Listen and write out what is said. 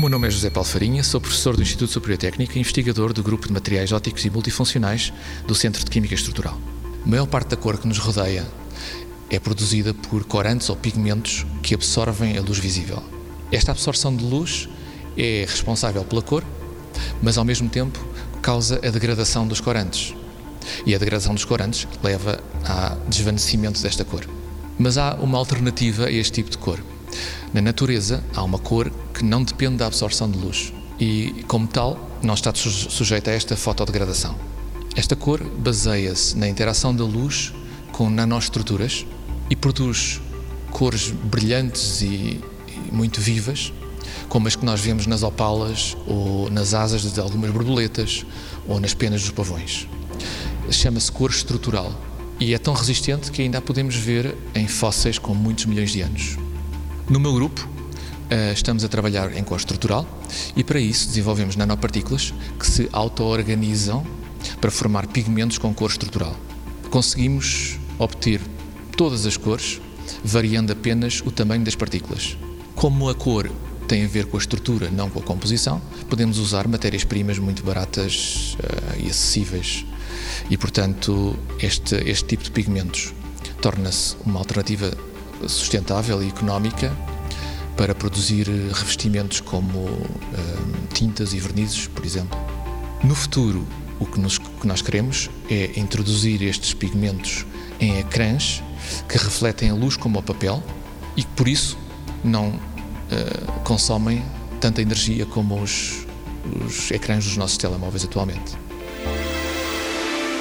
é José Paulo Farinha, sou professor do Instituto Superior Técnico e investigador do Grupo de Materiais Ópticos e Multifuncionais do Centro de Química Estrutural. A maior parte da cor que nos rodeia é produzida por corantes ou pigmentos que absorvem a luz visível. Esta absorção de luz é responsável pela cor, mas ao mesmo tempo causa a degradação dos corantes. E a degradação dos corantes leva ao desvanecimento desta cor. Mas há uma alternativa a este tipo de cor. Na natureza, há uma cor que não depende da absorção de luz e, como tal, não está sujeita a esta fotodegradação. Esta cor baseia-se na interação da luz com nanoestruturas e produz cores brilhantes e, e muito vivas, como as que nós vemos nas opalas ou nas asas de algumas borboletas ou nas penas dos pavões. Chama-se cor estrutural e é tão resistente que ainda a podemos ver em fósseis com muitos milhões de anos. No meu grupo, eh, estamos a trabalhar em cor estrutural e para isso desenvolvemos nanopartículas que se auto-organizam para formar pigmentos com cor estrutural. Conseguimos obter todas as cores, variando apenas o tamanho das partículas. Como a cor tem a ver com a estrutura, não com a composição, podemos usar matérias-primas muito baratas uh, e acessíveis. E, portanto, este, este tipo de pigmentos torna-se uma alternativa sustentável e económica para produzir revestimentos como uh, tintas e vernizes, por exemplo. No futuro, o que, nos, que nós queremos é introduzir estes pigmentos em ecrãs que refletem a luz como o papel e que por isso não uh, consomem tanta energia como os, os ecrãs dos nossos telemóveis atualmente.